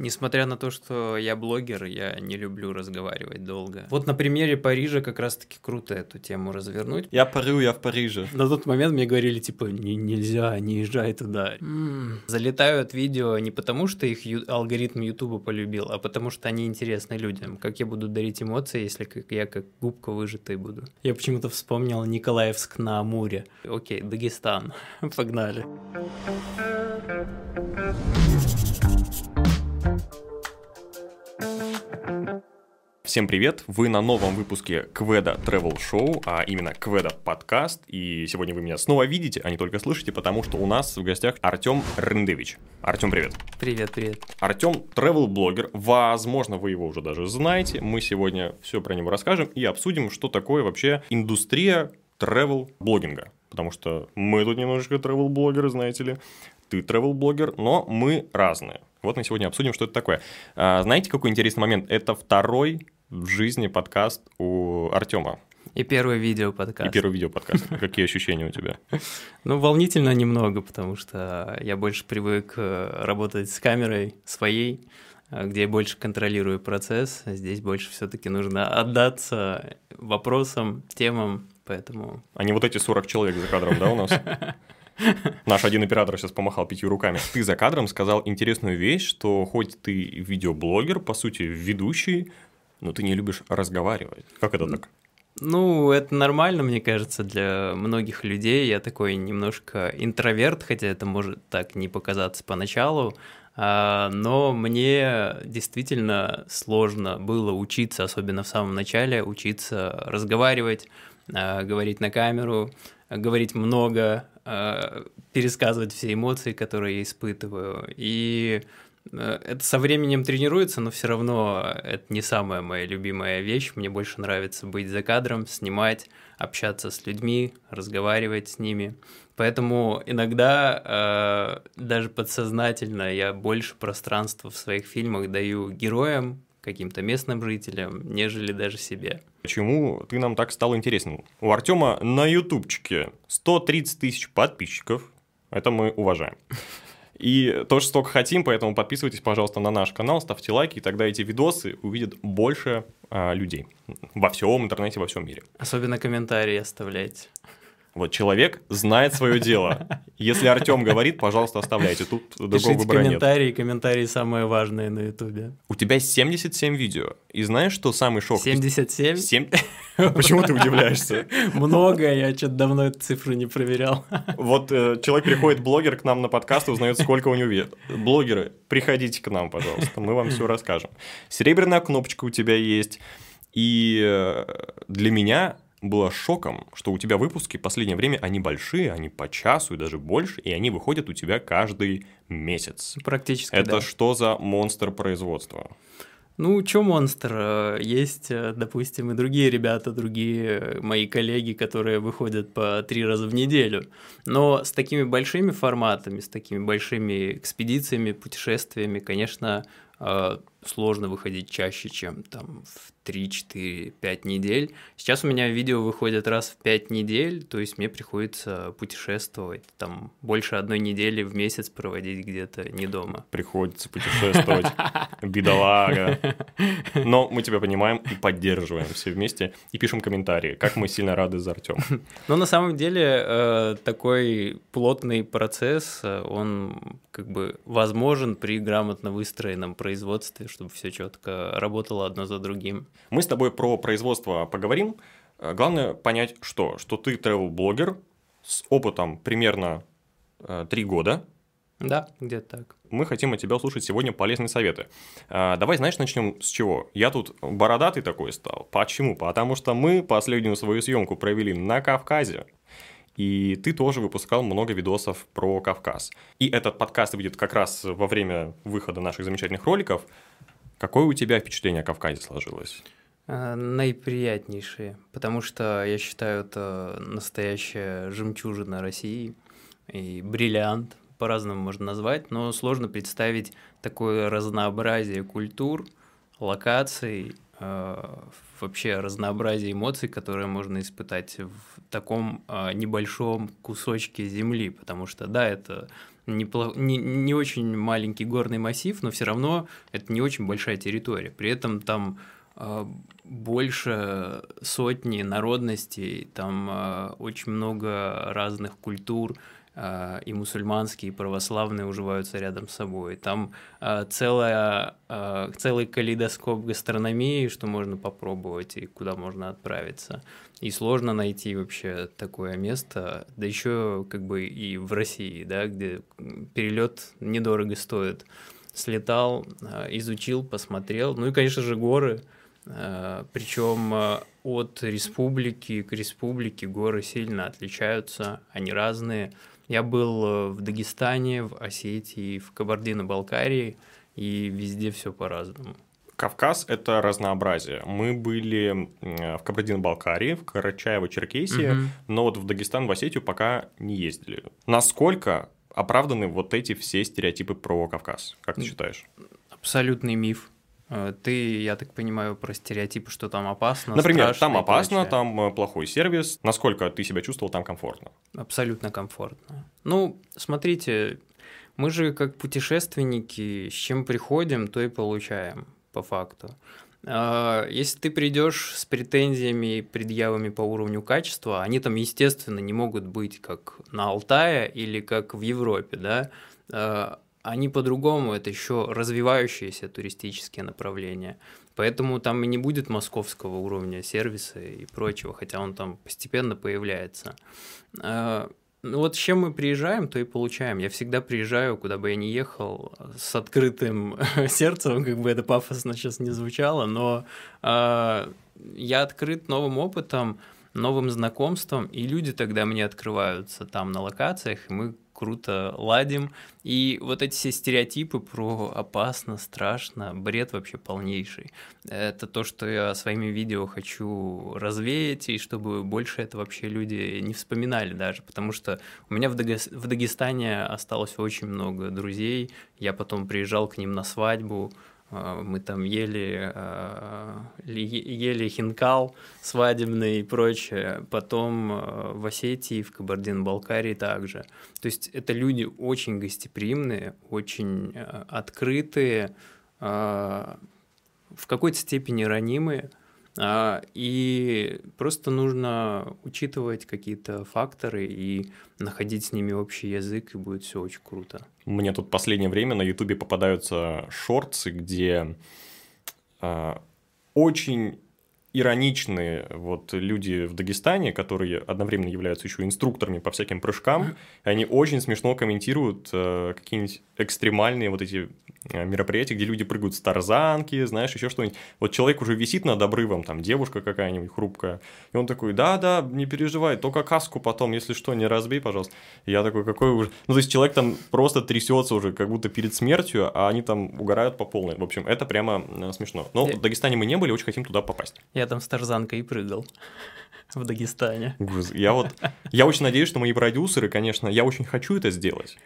Несмотря на то, что я блогер, я не люблю разговаривать долго. Вот на примере Парижа как раз-таки круто эту тему развернуть. Я парю, я в Париже. На тот момент мне говорили, типа, не, нельзя, не езжай туда. Залетают видео не потому, что их ю- алгоритм Ютуба полюбил, а потому что они интересны людям. Как я буду дарить эмоции, если как я как губка выжатой буду? Я почему-то вспомнил Николаевск на Амуре. Окей, Дагестан. Погнали. Всем привет! Вы на новом выпуске Кведа Travel Show, а именно Кведа подкаст. И сегодня вы меня снова видите, а не только слышите, потому что у нас в гостях Артем Рындевич. Артем, привет! Привет, привет. Артем travel блогер возможно, вы его уже даже знаете. Мы сегодня все про него расскажем и обсудим, что такое вообще индустрия travel блогинга. Потому что мы тут немножечко travel блогеры знаете ли. Ты travel блогер но мы разные. Вот мы сегодня обсудим, что это такое. А, знаете, какой интересный момент? Это второй в жизни подкаст у Артема. И первое видео подкаст. И первый видео подкаст. Какие ощущения у тебя? Ну, волнительно немного, потому что я больше привык э, работать с камерой своей, э, где я больше контролирую процесс. Здесь больше все-таки нужно отдаться вопросам, темам, поэтому... А не вот эти 40 человек за кадром, да, у нас? Наш один оператор сейчас помахал пятью руками. Ты за кадром сказал интересную вещь, что хоть ты видеоблогер, по сути, ведущий, но ты не любишь разговаривать. Как это так? Ну, это нормально, мне кажется, для многих людей. Я такой немножко интроверт, хотя это может так не показаться поначалу. А, Но мне действительно сложно было учиться, особенно в самом начале, учиться разговаривать, а, говорить на камеру, говорить много, а, пересказывать все эмоции, которые я испытываю. И это со временем тренируется, но все равно это не самая моя любимая вещь. Мне больше нравится быть за кадром, снимать, общаться с людьми, разговаривать с ними. Поэтому иногда э, даже подсознательно я больше пространства в своих фильмах даю героям, каким-то местным жителям, нежели даже себе. Почему ты нам так стал интересен? У Артема на ютубчике 130 тысяч подписчиков. Это мы уважаем. И тоже столько хотим, поэтому подписывайтесь, пожалуйста, на наш канал, ставьте лайки, и тогда эти видосы увидят больше а, людей во всем интернете, во всем мире. Особенно комментарии оставляйте. Вот человек знает свое дело. Если Артем говорит, пожалуйста, оставляйте. Тут другого Пишите выбора нет. комментарии, комментарии самые важные на ютубе. У тебя 77 видео. И знаешь, что самый шок? 77? Семь- Почему ты удивляешься? Много, я что-то давно эту цифру не проверял. Вот э, человек приходит, блогер, к нам на подкаст и узнает, сколько у него вид. Блогеры, приходите к нам, пожалуйста, мы вам все расскажем. Серебряная кнопочка у тебя есть. И э, для меня было шоком, что у тебя выпуски в последнее время, они большие, они по часу и даже больше, и они выходят у тебя каждый месяц. Практически, Это да. что за монстр производства? Ну, чё монстр? Э, Есть, э, допустим, и другие ребята, другие э, мои коллеги, которые выходят по три раза в неделю. Но с такими большими форматами, с такими большими экспедициями, путешествиями, конечно, сложно выходить чаще, чем там в 3, 4, 5 недель. Сейчас у меня видео выходят раз в 5 недель, то есть мне приходится путешествовать, там больше одной недели в месяц проводить где-то не дома. Приходится путешествовать, бедолага. Но мы тебя понимаем и поддерживаем все вместе и пишем комментарии, как мы сильно рады за Артема. Но на самом деле э, такой плотный процесс, э, он как бы возможен при грамотно выстроенном производстве, чтобы все четко работало одно за другим. Мы с тобой про производство поговорим. Э, Главное понять, что? Что ты travel-блогер с опытом примерно э, три года. Да, где-то так. Мы хотим от тебя услышать сегодня полезные советы. А, Давай, знаешь, начнем с чего? Я тут бородатый такой стал. Почему? Потому что мы последнюю свою съемку провели на Кавказе. И ты тоже выпускал много видосов про Кавказ. И этот подкаст выйдет как раз во время выхода наших замечательных роликов. Какое у тебя впечатление о Кавказе сложилось? Э, Наиприятнейшие, потому что я считаю, это настоящая жемчужина России и бриллиант, по-разному можно назвать, но сложно представить такое разнообразие культур, локаций, вообще разнообразие эмоций, которые можно испытать в таком э, небольшом кусочке земли, потому что, да, это не, не, не очень маленький горный массив, но все равно это не очень большая территория. При этом там э, больше сотни народностей, там очень много разных культур, а, и мусульманские, и православные уживаются рядом с собой. Там э, целая, э, целый калейдоскоп гастрономии, что можно попробовать и куда можно отправиться. И сложно найти вообще такое место, да еще как бы и в России, да, где перелет недорого стоит. Слетал, э, изучил, посмотрел. Ну и, конечно же, горы. Э, причем от республики к республике горы сильно отличаются, они разные. Я был э, в Дагестане, в Осетии, в Кабардино-Балкарии, и везде все по-разному. Кавказ – это разнообразие. Мы были в Кабардино-Балкарии, в Карачаево-Черкесии, угу. но вот в Дагестан, в Осетию пока не ездили. Насколько оправданы вот эти все стереотипы про Кавказ? Как ты считаешь? Абсолютный миф. Э, ты, я так понимаю, про стереотипы, что там опасно. Например, там опасно, там э, плохой сервис. Насколько ты себя чувствовал там комфортно? Абсолютно комфортно. Ну, смотрите, мы же как путешественники, с чем приходим, то и получаем, по факту. А, если ты придешь с претензиями и предъявами по уровню качества, они там, естественно, не могут быть как на Алтае или как в Европе, да, а, они по-другому, это еще развивающиеся туристические направления. Поэтому там и не будет московского уровня сервиса и прочего, хотя он там постепенно появляется. А, ну вот с чем мы приезжаем, то и получаем. Я всегда приезжаю, куда бы я ни ехал, с открытым сердцем, как бы это пафосно сейчас не звучало, но э, я открыт новым опытом, новым знакомством, и люди тогда мне открываются там на локациях, и мы круто ладим. И вот эти все стереотипы про опасно, страшно, бред вообще полнейший. Это то, что я своими видео хочу развеять, и чтобы больше это вообще люди не вспоминали даже, потому что у меня в, в Дагестане осталось очень много друзей, я потом приезжал к ним на свадьбу, мы там ели, а, ели хинкал свадебный и прочее. Потом а, в Осетии, в Кабардино-Балкарии также. То есть это люди очень гостеприимные, очень открытые, в какой-то степени ранимые. А, и просто нужно учитывать какие-то факторы и находить с ними общий язык, и будет все очень круто. Мне тут последнее время на Ютубе попадаются шорты, где э, очень ироничные вот люди в Дагестане, которые одновременно являются еще инструкторами по всяким прыжкам, они очень смешно комментируют э, какие-нибудь экстремальные вот эти э, мероприятия, где люди прыгают с тарзанки, знаешь, еще что-нибудь. Вот человек уже висит над обрывом, там девушка какая-нибудь хрупкая, и он такой, да-да, не переживай, только каску потом, если что, не разбей, пожалуйста. И я такой, какой уже... Ну, то есть человек там просто трясется уже, как будто перед смертью, а они там угорают по полной. В общем, это прямо э, смешно. Но в Дагестане мы не были, очень хотим туда попасть. Я там с тарзанкой прыгал в Дагестане. Я вот, я очень надеюсь, что мои продюсеры, конечно, я очень хочу это сделать.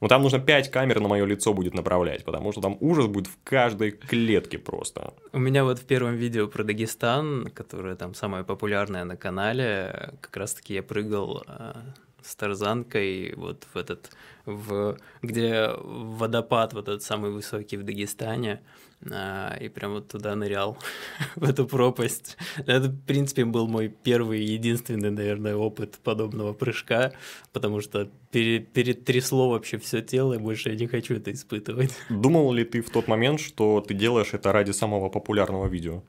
Но там нужно 5 камер на мое лицо будет направлять, потому что там ужас будет в каждой клетке просто. У меня вот в первом видео про Дагестан, которое там самое популярное на канале, как раз-таки я прыгал а, с тарзанкой вот в этот, в, где водопад вот этот самый высокий в Дагестане, а, и прям вот туда нырял, в эту пропасть. Это, в принципе, был мой первый и единственный, наверное, опыт подобного прыжка, потому что пере, перетрясло вообще все тело, и больше я не хочу это испытывать. Думал ли ты в тот момент, что ты делаешь это ради самого популярного видео?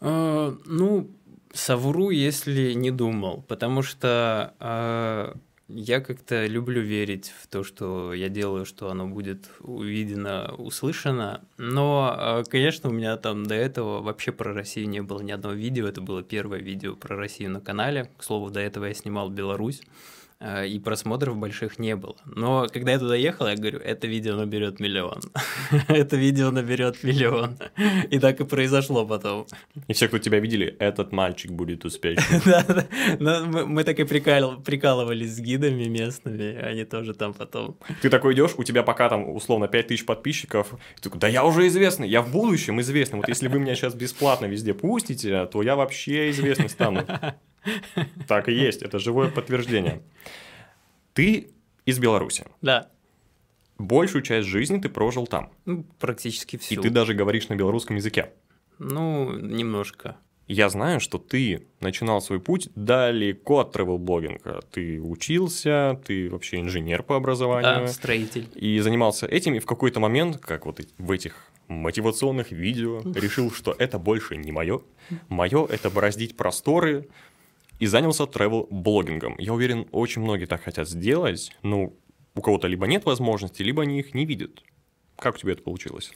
А, ну, совру, если не думал, потому что э, я как-то люблю верить в то, что я делаю, что оно будет увидено, услышано. Но, э, конечно, у меня там до этого вообще про Россию не было ни одного видео. Это было первое видео про Россию на канале. К слову, до этого я снимал Беларусь. Э, и просмотров больших не было. Но когда я туда ехал, я говорю, это видео наберет миллион. это видео наберет миллион. и так и произошло потом. И все, кто тебя видели, этот мальчик будет успешным. да, да. Мы так и прикалывались с гидами местными, они тоже там потом. Ты такой идешь, у тебя пока там условно 5000 подписчиков, ты такой, да я уже известный, я в будущем известный. Вот если вы меня сейчас бесплатно везде пустите, то я вообще известный стану. Так и есть, это живое подтверждение. Ты из Беларуси. Да. Большую часть жизни ты прожил там. Ну, практически всю. И ты даже говоришь на белорусском языке. Ну, немножко. Я знаю, что ты начинал свой путь далеко от тревел-блогинга. Ты учился, ты вообще инженер по образованию. Да, строитель. И занимался этим, и в какой-то момент, как вот в этих мотивационных видео, решил, что это больше не мое. Мое – это бороздить просторы, и занялся тревел-блогингом. Я уверен, очень многие так хотят сделать, но у кого-то либо нет возможности, либо они их не видят. Как у тебя это получилось?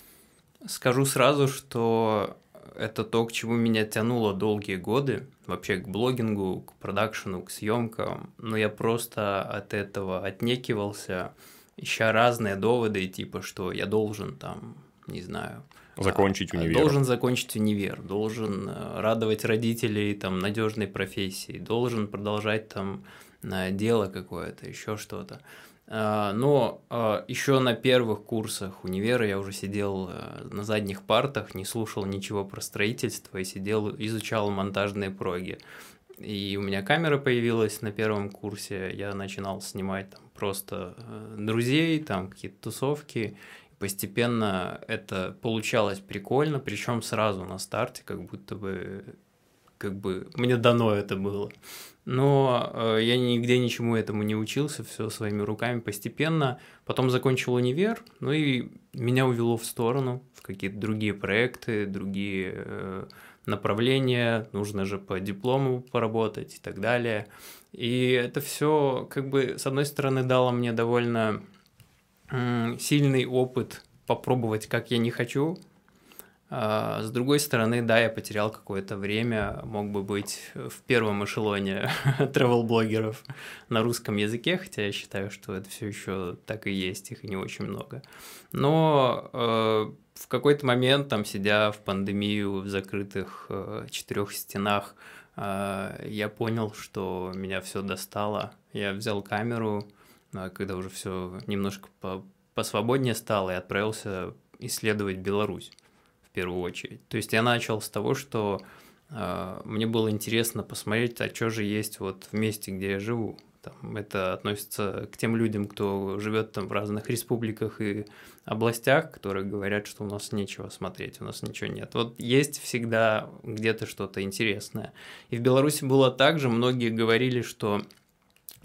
Скажу сразу, что это то, к чему меня тянуло долгие годы, вообще к блогингу, к продакшену, к съемкам, но я просто от этого отнекивался, ища разные доводы, типа, что я должен там, не знаю, закончить а, универ. Должен закончить универ, должен э, радовать родителей там надежной профессией, должен продолжать там дело какое-то, еще что-то. Но еще на первых курсах универа я уже сидел э, на задних партах, не слушал ничего про строительство и сидел, изучал монтажные проги. И у меня камера появилась на первом курсе, я начинал снимать там просто э, друзей, там какие-то тусовки. Постепенно это получалось прикольно, причем сразу на старте, как будто бы как бы мне дано это было. Но э, я нигде ничему этому не учился, все своими руками постепенно. Потом закончил универ, ну и меня увело в сторону, в какие-то другие проекты, другие э, направления. Нужно же по диплому поработать и так далее. И это все, как бы, с одной стороны, дало мне довольно сильный опыт попробовать, как я не хочу, а, с другой стороны, да, я потерял какое-то время, мог бы быть в первом эшелоне travel-блогеров на русском языке, хотя я считаю, что это все еще так и есть, их не очень много. Но э, в какой-то момент, там, сидя в пандемию в закрытых э, четырех стенах, э, я понял, что меня все достало. Я взял камеру, э, когда уже все немножко по посвободнее стало, и отправился исследовать Беларусь первую очередь. То есть я начал с того, что э, мне было интересно посмотреть, а что же есть вот в месте, где я живу. Там, это относится к тем людям, кто живет там в разных республиках и областях, которые говорят, что у нас нечего смотреть, у нас ничего нет. Вот есть всегда где-то что-то интересное. И в Беларуси было так же, многие говорили, что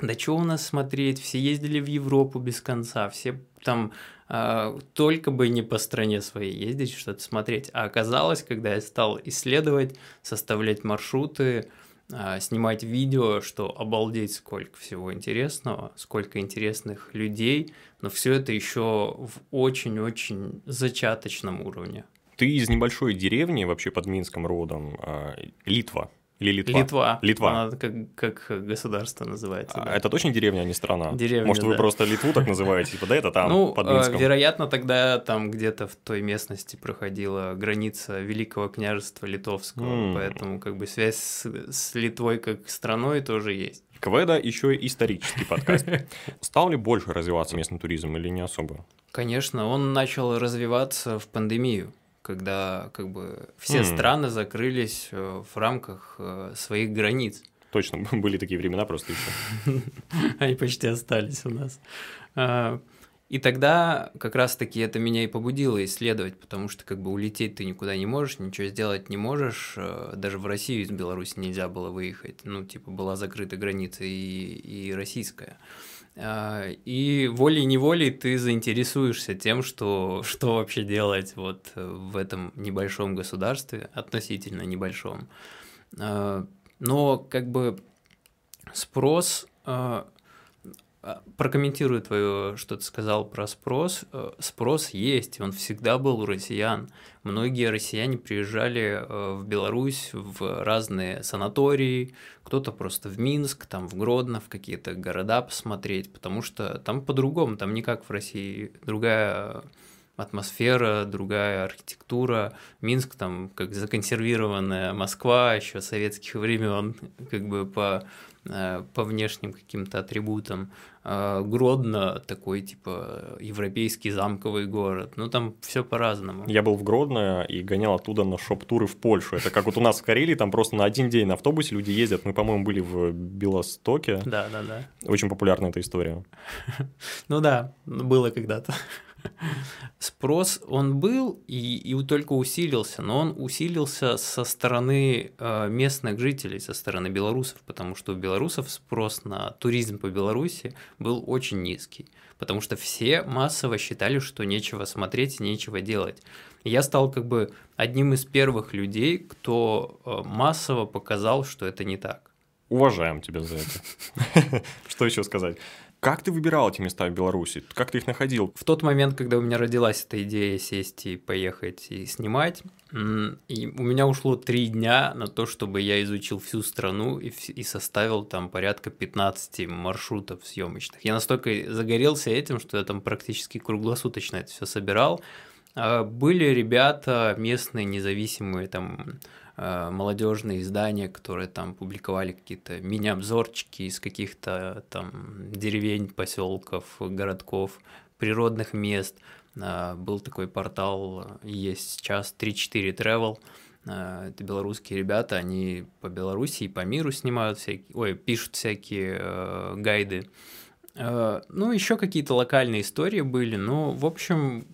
да что у нас смотреть, все ездили в Европу без конца, все там э, только бы не по стране своей ездить, что-то смотреть. А оказалось, когда я стал исследовать, составлять маршруты, э, снимать видео, что обалдеть, сколько всего интересного, сколько интересных людей, но все это еще в очень-очень зачаточном уровне. Ты из небольшой деревни, вообще под Минском родом, э, Литва. Или Литва? Литва. Литва. Она как, как государство называется. А, да. Это точно деревня, а не страна? Деревня, Может, вы да. просто Литву так называете? Типа, да, это там, ну, под э, Минском? вероятно, тогда там где-то в той местности проходила граница Великого княжества Литовского, М. поэтому как бы связь с, с Литвой как страной тоже есть. Кведа еще и исторический подкаст. Стал ли больше развиваться местный туризм или не особо? Конечно, он начал развиваться в пандемию, когда как бы все М. страны закрылись э, в рамках э, своих границ. Точно, были такие времена просто еще. Они почти остались у нас. А, И тогда как раз-таки это меня и побудило исследовать, потому что как бы улететь ты никуда не можешь, ничего сделать не можешь. э, Даже в Россию из Беларуси нельзя было выехать. Ну, типа, была закрыта граница и, и российская. И волей-неволей ты заинтересуешься тем, что, что вообще делать вот э, в этом небольшом государстве, относительно небольшом. А, Но как бы спрос Прокомментирую твое, что ты сказал про спрос. Э, Спрос есть, он всегда был у россиян. Многие россияне приезжали э, в Беларусь в разные санатории, кто-то просто в Минск, там в Гродно, в какие-то города посмотреть, потому что там по-другому, там не как в России, другая атмосфера, другая архитектура. Минск там как законсервированная Москва еще советских времен, как бы по по внешним каким-то атрибутам. А Гродно такой, типа, европейский замковый город. Ну, там все по-разному. Я был в Гродно и гонял оттуда на шоп-туры в Польшу. Это как вот у нас в Карелии, там просто на один день на автобусе люди ездят. Мы, по-моему, были в Белостоке. Да, да, да. Очень популярна эта история. Ну да, было когда-то. Спрос он был и, и только усилился, но он усилился со стороны э, местных жителей, со стороны белорусов, потому что у белорусов спрос на туризм по Беларуси был очень низкий, потому что все массово считали, что нечего смотреть, нечего делать. я стал как бы одним из первых людей, кто э, массово показал, что это не так. Уважаем тебя за это. Что еще сказать? Как ты выбирал эти места в Беларуси? Как ты их находил? В тот момент, когда у меня родилась эта идея сесть и поехать и снимать, и у меня ушло три дня на то, чтобы я изучил всю страну и, и составил там порядка 15 маршрутов съемочных. Я настолько загорелся этим, что я там практически круглосуточно это все собирал. А были ребята местные, независимые, там молодежные издания, которые там публиковали какие-то мини-обзорчики из каких-то там деревень, поселков, городков, природных мест. Э, был такой портал, есть сейчас 3-4 Travel. Э, это белорусские ребята, они по Беларуси и по миру снимают всякие, ой, пишут всякие э, гайды. Э, ну, еще какие-то локальные истории были. Ну, в общем,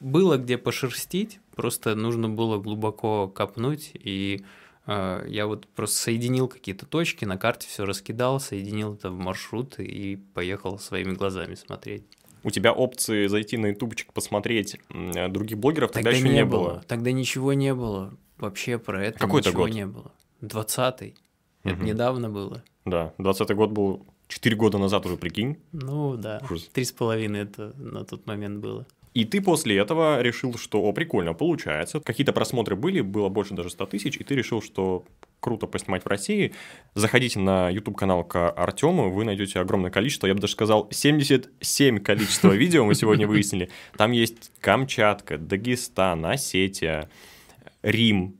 было где пошерстить, просто нужно было глубоко копнуть, и э, я вот просто соединил какие-то точки, на карте все раскидал, соединил это в маршрут и поехал своими глазами смотреть. У тебя опции зайти на ютубчик, посмотреть других блогеров тогда, тогда еще не, было. было. Тогда ничего не было. Вообще про это Какой ничего год? не было. Двадцатый. Угу. Это недавно было. Да, двадцатый год был четыре года назад уже, прикинь. Ну да, три с половиной это на тот момент было. И ты после этого решил, что, о, прикольно, получается. Какие-то просмотры были, было больше даже 100 тысяч, и ты решил, что круто поснимать в России. Заходите на YouTube-канал к Артему, вы найдете огромное количество, я бы даже сказал, 77 количества видео мы сегодня выяснили. Там есть Камчатка, Дагестан, Осетия, Рим,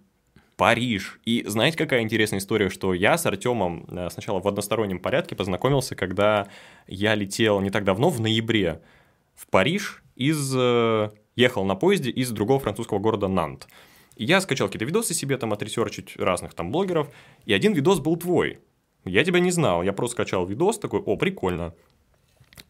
Париж. И знаете, какая интересная история, что я с Артемом э, сначала в одностороннем порядке познакомился, когда я летел не так давно, в ноябре, в Париж, из... Э, ехал на поезде из другого французского города Нант. И я скачал какие-то видосы себе там отресерчить разных там блогеров, и один видос был твой. Я тебя не знал, я просто скачал видос, такой, о, прикольно.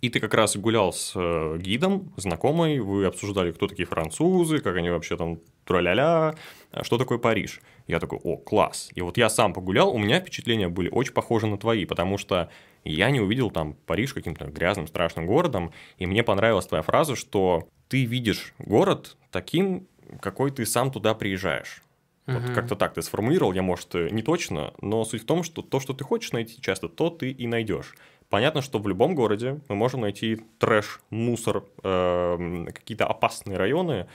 И ты как раз гулял с э, гидом, знакомый, вы обсуждали, кто такие французы, как они вообще там тра-ля-ля, а что такое Париж. Я такой, о, класс. И вот я сам погулял, у меня впечатления были очень похожи на твои, потому что я не увидел там Париж каким-то грязным, страшным городом, и мне понравилась твоя фраза, что ты видишь город таким, какой ты сам туда приезжаешь. Вот как-то так ты сформулировал, я, может, не точно, но суть в том, что то, что ты хочешь найти часто, то ты и найдешь. Понятно, что в любом городе мы можем найти трэш, мусор, э, какие-то опасные районы,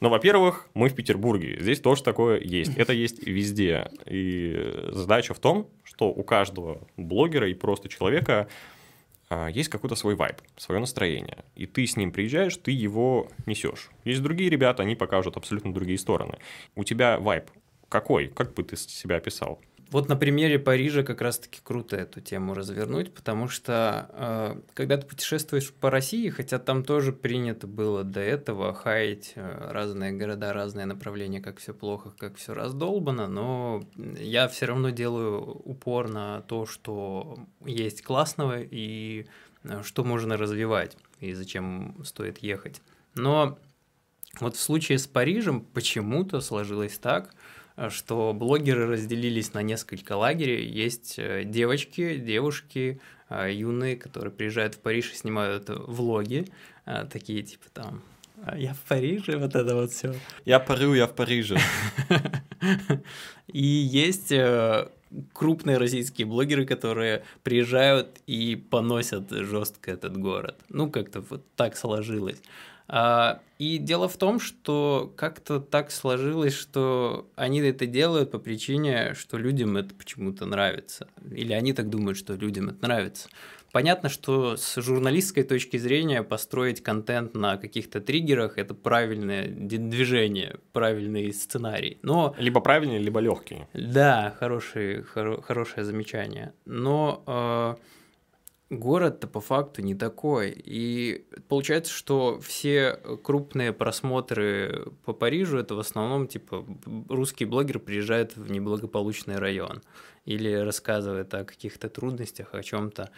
но, во-первых, мы в Петербурге, здесь тоже такое есть. Это есть везде. И задача в том, что у каждого блогера и просто человека а, есть какой-то свой вайб, свое настроение. И ты с ним приезжаешь, ты его несешь. Есть другие ребята, они покажут абсолютно другие стороны. У тебя вайб какой? Как бы ты себя описал? Вот на примере Парижа как раз-таки круто эту тему развернуть, потому что э, когда ты путешествуешь по России, хотя там тоже принято было до этого хаять э, разные города, разные направления, как все плохо, как все раздолбано, но я все равно делаю упор на то, что есть классного и э, что можно развивать и зачем стоит ехать. Но вот в случае с Парижем почему-то сложилось так, что блогеры разделились на несколько лагерей. Есть э, девочки, девушки, э, юные, которые приезжают в Париж и снимают влоги, э, такие типа там «А я в Париже, вот это вот все. Я парю, я в Париже. И есть крупные российские блогеры, которые приезжают и поносят жестко этот город. Ну, как-то вот так сложилось. А, и дело в том, что как-то так сложилось, что они это делают по причине, что людям это почему-то нравится. Или они так думают, что людям это нравится. Понятно, что с журналистской точки зрения построить контент на каких-то триггерах – это правильное движение, правильный сценарий. Но... Либо правильный, либо легкий. Да, хороший, хоро, хорошее замечание. Но э, город-то по факту не такой. И получается, что все крупные просмотры по Парижу это в основном типа русский блогер приезжает в неблагополучный район или рассказывает о каких-то трудностях, о чем-то.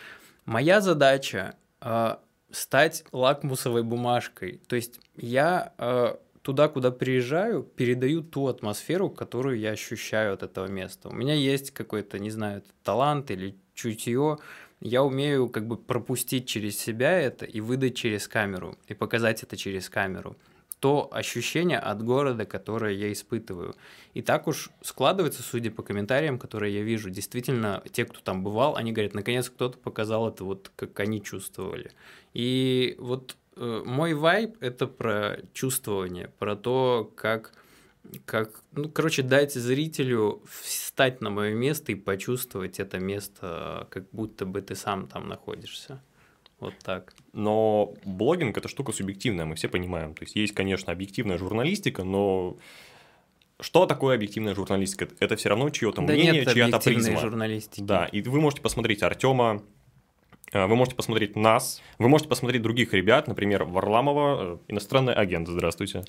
Моя задача э, стать лакмусовой бумажкой. То есть я э, туда, куда приезжаю, передаю ту атмосферу, которую я ощущаю от этого места. У меня есть какой-то, не знаю, талант или чутье, я умею как бы пропустить через себя это и выдать через камеру, и показать это через камеру. То ощущение от города, которое я испытываю. И так уж складывается, судя по комментариям, которые я вижу, действительно, те, кто там бывал, они говорят, наконец кто-то показал это вот, как они чувствовали. И вот э, мой вайб – это про чувствование, про то, как как, ну, короче, дать зрителю встать на мое место и почувствовать это место, как будто бы ты сам там находишься. Вот так. Но блогинг это штука субъективная, мы все понимаем. То есть есть, конечно, объективная журналистика, но что такое объективная журналистика? Это все равно чье-то да мнение, чья-то призма. журналистики. Да, и вы можете посмотреть Артема, вы можете посмотреть нас, вы можете посмотреть других ребят, например, Варламова, э, иностранный агент, здравствуйте.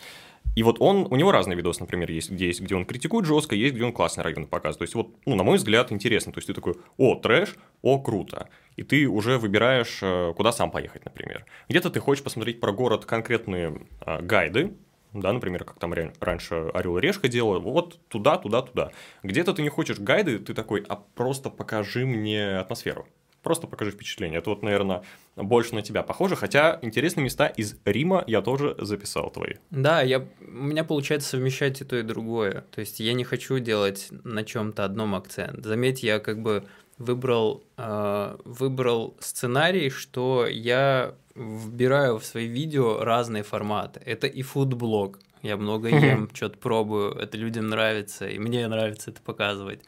И вот он, у него разные видосы, например, есть, где есть, где он критикует жестко, есть, где он классный район показывает. То есть, вот, ну, на мой взгляд, интересно. То есть, ты такой, о, трэш, о, круто. И ты уже выбираешь, э, куда сам поехать, например. Где-то ты хочешь посмотреть про город конкретные а, гайды, да, например, как там раньше Орел и Решка делал, вот туда, туда, туда. Где-то ты не хочешь гайды, ты такой, а просто покажи мне атмосферу. Просто покажи впечатление. Это вот, наверное, больше на тебя похоже. Хотя интересные места из Рима я тоже записал твои. Да, я, у меня получается совмещать и то, и другое. То есть я не хочу делать на чем-то одном акцент. Заметь, я как бы выбрал, э, выбрал сценарий, что я вбираю в свои видео разные форматы. Это и фудблог. Я много ем, что-то пробую, это людям нравится, и мне нравится это показывать.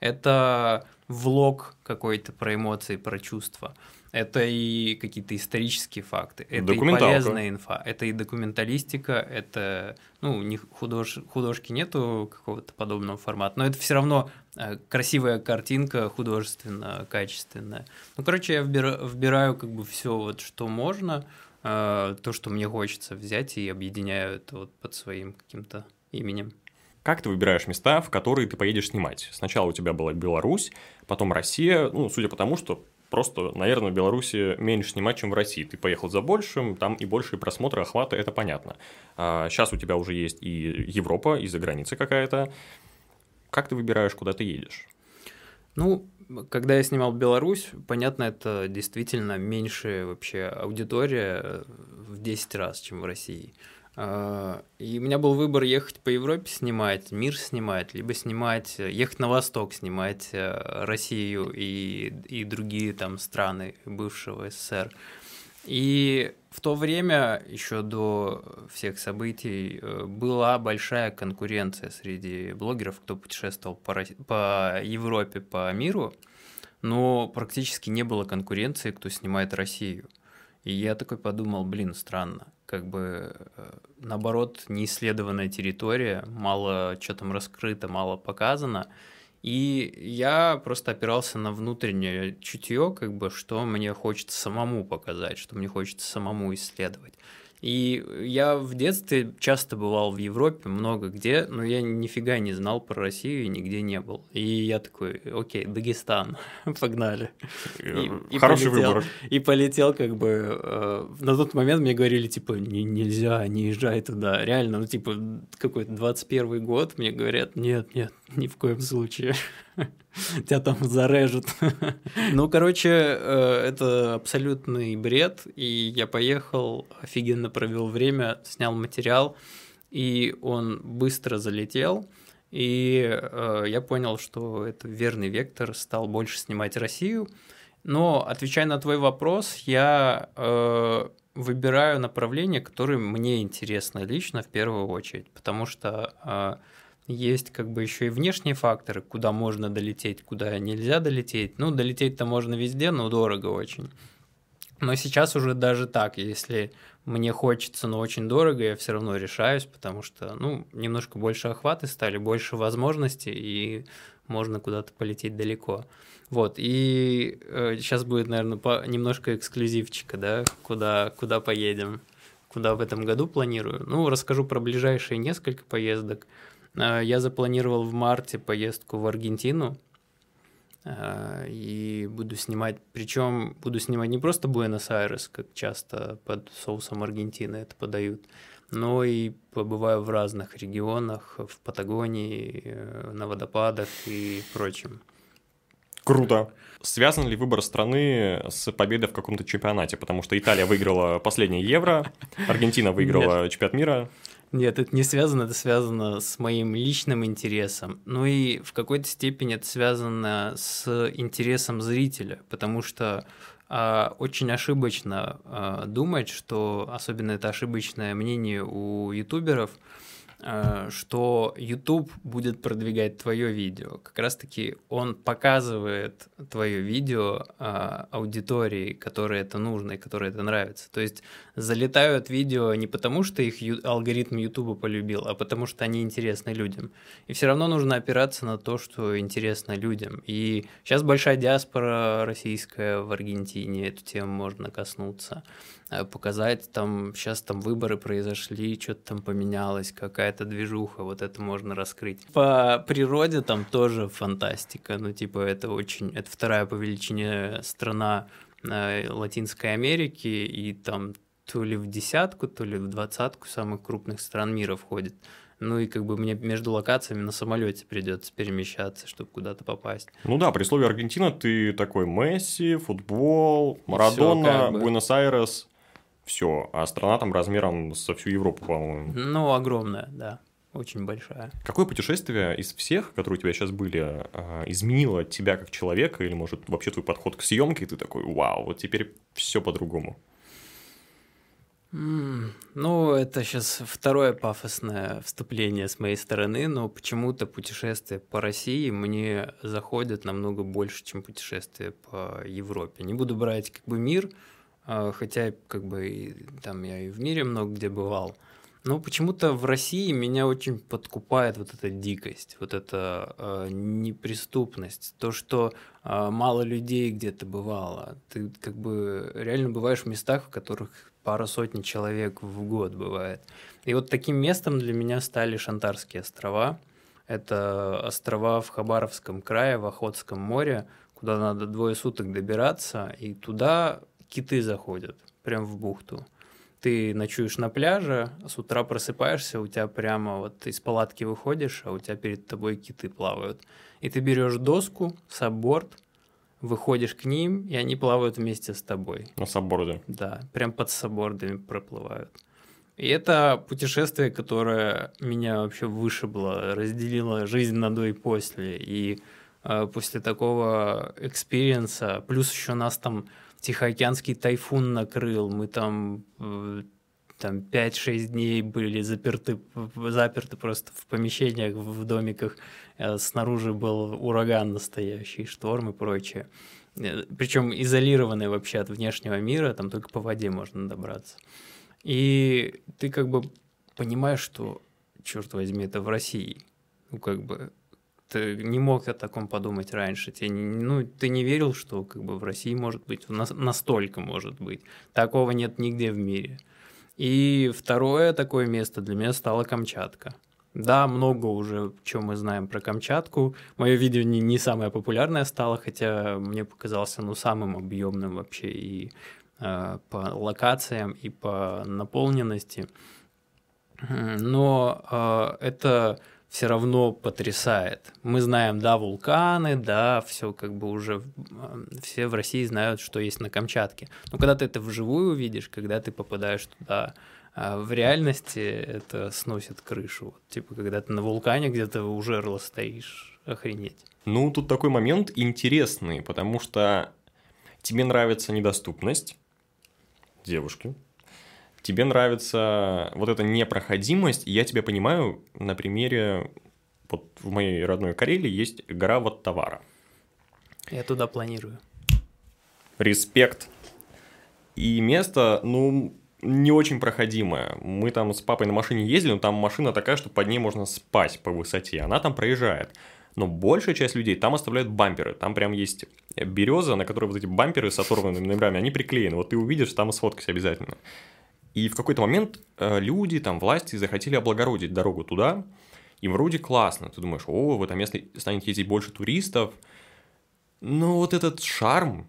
Это влог какой-то про эмоции, про чувства. Это и какие-то исторические факты, это и полезная инфа, это и документалистика, это, ну, не худож... художки нету какого-то подобного формата, но это все равно э, красивая картинка, художественно, качественная. Ну, короче, я вбираю, вбираю как бы все вот, что можно, э, то, что мне хочется взять и объединяю это вот под своим каким-то именем. Как ты выбираешь места, в которые ты поедешь снимать? Сначала у тебя была Беларусь, потом Россия, ну, судя по тому, что просто, наверное, в Беларуси меньше снимать, чем в России. Ты поехал за большим, там и большие просмотры, охваты, это понятно. А сейчас у тебя уже есть и Европа, и за границей какая-то. Как ты выбираешь, куда ты едешь? Ну, когда я снимал Беларусь, понятно, это действительно меньшая вообще аудитория в 10 раз, чем в России. А, и у меня был выбор ехать по Европе снимать, мир снимать, либо снимать, ехать на восток снимать э, Россию и, и другие там страны бывшего СССР. И в то время, еще до всех событий, э, была большая конкуренция среди блогеров, кто путешествовал по, по Европе, по миру, но практически не было конкуренции, кто снимает Россию. И я такой подумал, блин, странно как бы э, наоборот неисследованная территория, мало что там раскрыто, мало показано. И я просто опирался на внутреннее чутье, как бы, что мне хочется самому показать, что мне хочется самому исследовать. И я в детстве часто бывал в Европе, много где, но я нифига не знал про Россию и нигде не был. И я такой, окей, Дагестан, погнали. И, и Хороший полетел, выбор. И полетел как бы... Э, на тот момент мне говорили, типа, не, нельзя, не езжай туда. Реально, ну, типа, какой-то 21 год, мне говорят, нет, нет, ни в коем случае. тебя там зарежут. ну, короче, э, это абсолютный бред, и я поехал, офигенно провел время, снял материал, и он быстро залетел, и э, я понял, что это верный вектор, стал больше снимать Россию. Но, отвечая на твой вопрос, я э, выбираю направление, которое мне интересно лично в первую очередь, потому что есть как бы еще и внешние факторы, куда можно долететь, куда нельзя долететь. Ну, долететь-то можно везде, но дорого очень. Но сейчас уже даже так, если мне хочется, но очень дорого, я все равно решаюсь, потому что, ну, немножко больше охваты стали, больше возможностей, и можно куда-то полететь далеко. Вот, и э, сейчас будет, наверное, по, немножко эксклюзивчика, да, куда, куда поедем, куда в этом году планирую. Ну, расскажу про ближайшие несколько поездок. Э, я запланировал в марте поездку в Аргентину, э, и буду снимать, причем буду снимать не просто Буэнос-Айрес, как часто под соусом Аргентины это подают, но и побываю в разных регионах, в Патагонии, э, на водопадах и прочем. Круто. Связан ли выбор страны с победой в каком-то чемпионате? Потому что Италия выиграла последнее Евро, Аргентина выиграла Нет. чемпионат мира. Нет, это не связано, это связано с моим личным интересом. Ну и в какой-то степени это связано с интересом зрителя, потому что а, очень ошибочно а, думать, что, особенно это ошибочное мнение у ютуберов, Э, что YouTube будет продвигать твое видео. Как раз-таки он показывает твое видео э, аудитории, которой это нужно и которой это нравится. То есть залетают видео не потому, что их алгоритм YouTube полюбил, а потому что они интересны людям. И все равно нужно опираться на то, что интересно людям. И сейчас большая диаспора российская в Аргентине, эту тему можно коснуться. Э, показать, там, сейчас там выборы произошли, что-то там поменялось, какая-то движуха, вот это можно раскрыть. По природе там тоже фантастика, ну, типа, это очень, это вторая по величине страна э, Латинской Америки, и там то ли в десятку, то ли в двадцатку самых крупных стран мира входит. Ну и как бы мне между локациями на самолете придется перемещаться, чтобы куда-то попасть. Ну да, при слове Аргентина ты такой Месси, футбол, Марадона. Буэнос-Айрес все, а страна там размером со всю Европу, по-моему. Ну, огромная, да, очень большая. Какое путешествие из всех, которые у тебя сейчас были, а, изменило тебя как человека, или, может, вообще твой подход к съемке, и ты такой, вау, вот теперь все по-другому? Ну, это сейчас второе пафосное вступление с моей стороны, но почему-то путешествия по России мне заходят намного больше, чем путешествия по Европе. Не буду брать как бы мир, хотя как бы и, там я и в мире много где бывал. Но почему-то в России меня очень подкупает вот эта дикость, вот эта э, неприступность, то, что э, мало людей где-то бывало. Ты как бы реально бываешь в местах, в которых пара сотни человек в год бывает. И вот таким местом для меня стали Шантарские острова. Это острова в Хабаровском крае, в Охотском море, куда надо двое суток добираться, и туда киты заходят прям в бухту. Ты ночуешь на пляже, с утра просыпаешься, у тебя прямо вот из палатки выходишь, а у тебя перед тобой киты плавают. И ты берешь доску, сабборд, выходишь к ним, и они плавают вместе с тобой. На сапборде? Да, прям под сапбордами проплывают. И это путешествие, которое меня вообще вышибло, разделило жизнь на до и после. И э, после такого экспириенса, плюс еще нас там Тихоокеанский тайфун накрыл, мы там э, там 5-6 дней были заперты, заперты просто в помещениях, в домиках. Э, снаружи был ураган настоящий, шторм и прочее. Э, Причем изолированный вообще от внешнего мира, там только по воде можно добраться. И ты как бы понимаешь, что, черт возьми, это в России. Ну, как бы ты не мог о таком подумать раньше. Тебе, ну, ты не верил, что как бы в России может быть, настолько может быть. Такого нет нигде в мире. И второе такое место для меня стало Камчатка. Да, много уже, что мы знаем про Камчатку. Мое видео не, не самое популярное стало, хотя мне показался ну, самым объемным вообще и э, по локациям, и по наполненности. Но э, это все равно потрясает. Мы знаем, да, вулканы, да, все как бы уже, все в России знают, что есть на Камчатке. Но когда ты это вживую видишь, когда ты попадаешь туда, а в реальности это сносит крышу. Типа, когда ты на вулкане где-то у жерла стоишь, охренеть. Ну, тут такой момент интересный, потому что тебе нравится недоступность девушки, тебе нравится вот эта непроходимость, и я тебя понимаю на примере Вот в моей родной Карелии есть гора Ваттавара. Я туда планирую. Респект. И место, ну, не очень проходимое. Мы там с папой на машине ездили, но там машина такая, что под ней можно спать по высоте. Она там проезжает. Но большая часть людей там оставляют бамперы. Там прям есть береза, на которой вот эти бамперы с оторванными номерами, они приклеены. Вот ты увидишь, там сфоткайся обязательно. И в какой-то момент э, люди, там, власти захотели облагородить дорогу туда. И вроде классно. Ты думаешь, о, в это место станет ездить больше туристов. Но вот этот шарм,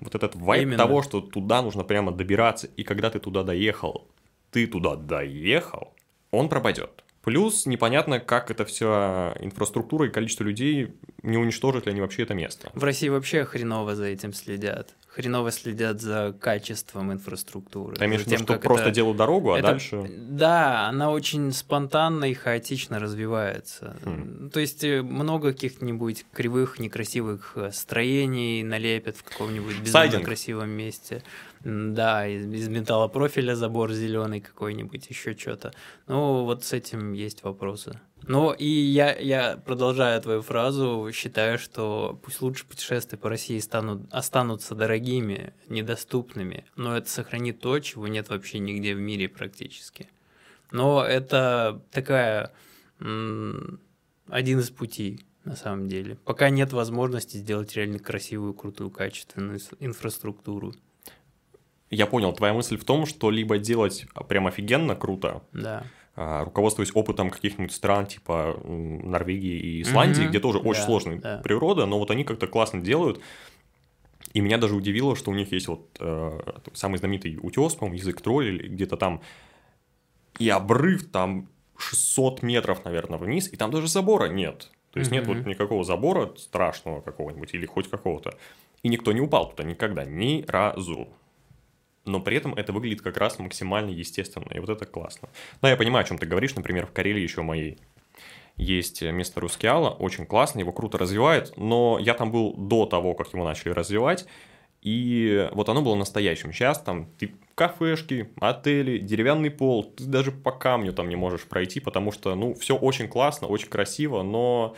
вот этот вайп Именно. того, что туда нужно прямо добираться, и когда ты туда доехал, ты туда доехал, он пропадет. Плюс непонятно, как это все инфраструктура и количество людей, не уничтожат ли они вообще это место. В России вообще хреново за этим следят. Хреново следят за качеством инфраструктуры. Ты имеешь в виду, что просто это... делают дорогу, а это... дальше... Да, она очень спонтанно и хаотично развивается. Хм. То есть э, много каких-нибудь кривых, некрасивых э, строений налепят в каком-нибудь безумно красивом месте. Да, из, из металлопрофиля забор зеленый какой-нибудь, еще что-то. Ну, вот с этим есть вопросы. Ну, и я, я, продолжая твою фразу, считаю, что пусть лучше путешествия по России станут, останутся дорогими, недоступными, но это сохранит то, чего нет вообще нигде в мире практически. Но это такая один из путей на самом деле. Пока нет возможности сделать реально красивую, крутую, качественную инфраструктуру. Я понял, твоя мысль в том, что либо делать прям офигенно круто, да. А, руководствуясь опытом каких-нибудь стран типа Норвегии и Исландии, mm-hmm. где тоже очень да, сложная да. природа, но вот они как-то классно делают. И меня даже удивило, что у них есть вот э, самый знаменитый утес, по-моему, язык троллей, где-то там, и обрыв там 600 метров, наверное, вниз, и там даже забора нет. То есть mm-hmm. нет вот никакого забора страшного какого-нибудь или хоть какого-то. И никто не упал туда никогда, ни разу но при этом это выглядит как раз максимально естественно, и вот это классно. Да, я понимаю, о чем ты говоришь, например, в Карелии еще моей есть место Рускеала, очень классно, его круто развивают, но я там был до того, как его начали развивать, и вот оно было настоящим. Сейчас там ты кафешки, отели, деревянный пол, ты даже по камню там не можешь пройти, потому что, ну, все очень классно, очень красиво, но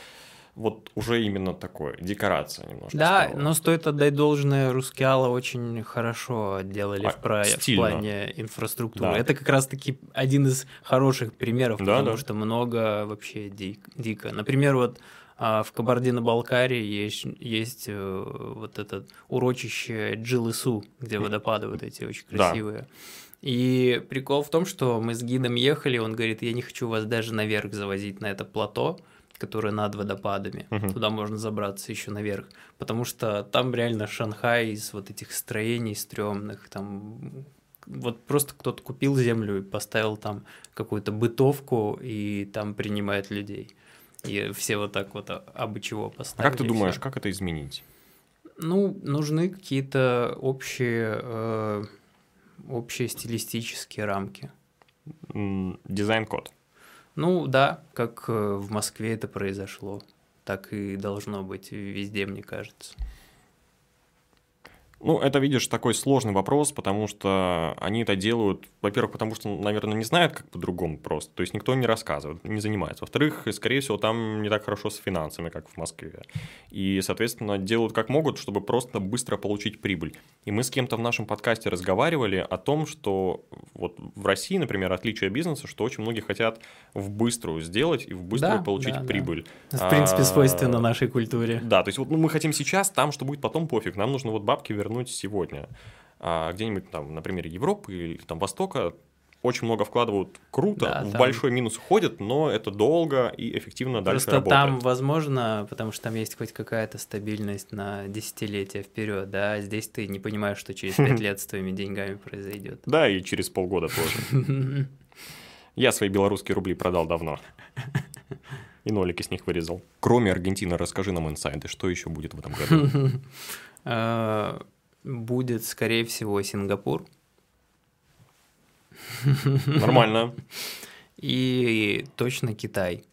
вот уже именно такое, декорация немножко. Да, стала. но стоит отдать должное, Рускеала очень хорошо делали а, в, про... в плане инфраструктуры. Да. Это как раз-таки один из хороших примеров, да, потому да. что много вообще дик, дико. Например, вот а, в Кабардино-Балкарии есть, есть э, вот это урочище Джилысу, где водопады вот эти очень красивые. Да. И прикол в том, что мы с гидом ехали, он говорит, я не хочу вас даже наверх завозить на это плато, которая над водопадами. Угу. Туда можно забраться еще наверх. Потому что там реально Шанхай из вот этих строений стрёмных, там вот просто кто-то купил землю и поставил там какую-то бытовку и там принимает людей. И все вот так вот абы чего поставили. А как ты думаешь, как это изменить? Ну, нужны какие-то общие, э, общие стилистические рамки. Дизайн-код. Ну да, как э, в Москве это произошло, так и должно быть везде, мне кажется. Ну, это, видишь, такой сложный вопрос, потому что они это делают, во-первых, потому что, наверное, не знают, как по-другому просто. То есть никто не рассказывает, не занимается. Во-вторых, скорее всего, там не так хорошо с финансами, как в Москве. И, соответственно, делают как могут, чтобы просто быстро получить прибыль. И мы с кем-то в нашем подкасте разговаривали о том, что вот в России, например, отличие бизнеса, что очень многие хотят в быструю сделать и в быструю да, получить да, прибыль. Да. В принципе, свойственно а, нашей культуре. Да, то есть вот ну, мы хотим сейчас, там, что будет потом, пофиг. Нам нужно вот бабки вернуть вернуть сегодня. А где-нибудь там, на примере Европы или там Востока очень много вкладывают круто, да, в там... большой минус ходят, но это долго и эффективно дальше Просто работает. там возможно, потому что там есть хоть какая-то стабильность на десятилетия вперед, да, а здесь ты не понимаешь, что через пять лет с твоими деньгами произойдет. Да, и через полгода тоже. Я свои белорусские рубли продал давно. И нолики с них вырезал. Кроме Аргентины, расскажи нам инсайды, что еще будет в этом году? Будет, скорее всего, Сингапур. Нормально. И точно Китай.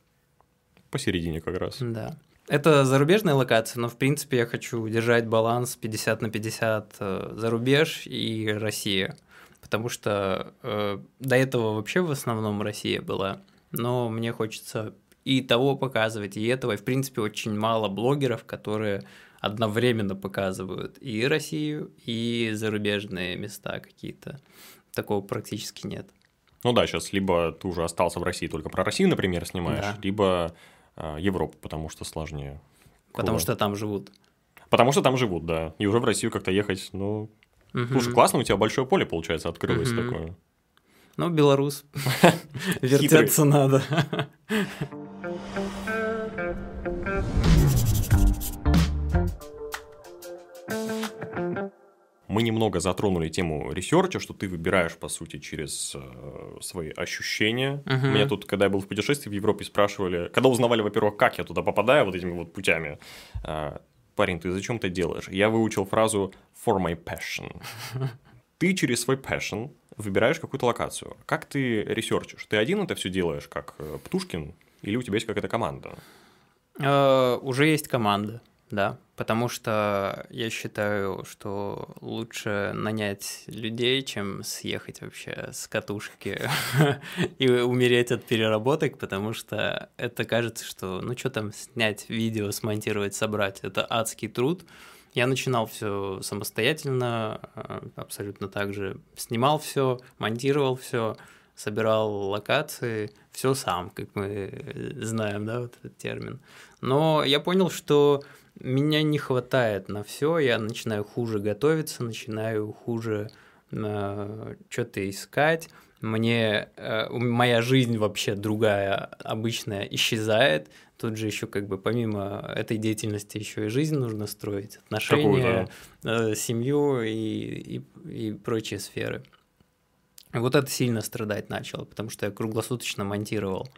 Посередине как раз. Да. Это зарубежная локация, но в принципе я хочу держать баланс 50 на 50 э, зарубеж и Россия. Потому что э, до этого вообще в основном Россия была. Но мне хочется и того показывать, и этого. И, в принципе, очень мало блогеров, которые одновременно показывают и Россию, и зарубежные места какие-то. Такого практически нет. Ну да, сейчас либо ты уже остался в России, только про Россию, например, снимаешь, да. либо э, Европу, потому что сложнее. Потому Куда? что там живут. Потому что там живут, да. И уже в Россию как-то ехать, ну... Угу. Слушай, классно, у тебя большое поле, получается, открылось угу. такое. Ну, белорус. Вертеться надо. Мы немного затронули тему ресерча, что ты выбираешь, по сути, через э, свои ощущения. Uh-huh. Меня тут, когда я был в путешествии в Европе, спрашивали, когда узнавали, во-первых, как я туда попадаю вот этими вот путями. Э, Парень, ты зачем это делаешь? Я выучил фразу for my passion. Ты через свой passion выбираешь какую-то локацию. Как ты ресерчишь? Ты один это все делаешь, как э, Птушкин, или у тебя есть какая-то команда? Uh, уже есть команда да, потому что я считаю, что лучше нанять людей, чем съехать вообще с катушки и умереть от переработок, потому что это кажется, что ну что там снять видео, смонтировать, собрать, это адский труд. Я начинал все самостоятельно, э, абсолютно так же. Снимал все, монтировал все, собирал локации, все сам, как мы знаем, да, вот этот термин. Но я понял, что меня не хватает на все, я начинаю хуже готовиться, начинаю хуже э, что-то искать. Мне э, моя жизнь вообще другая, обычная, исчезает. Тут же еще как бы помимо этой деятельности еще и жизнь нужно строить, отношения, э, семью и, и, и прочие сферы. Вот это сильно страдать начало, потому что я круглосуточно монтировал.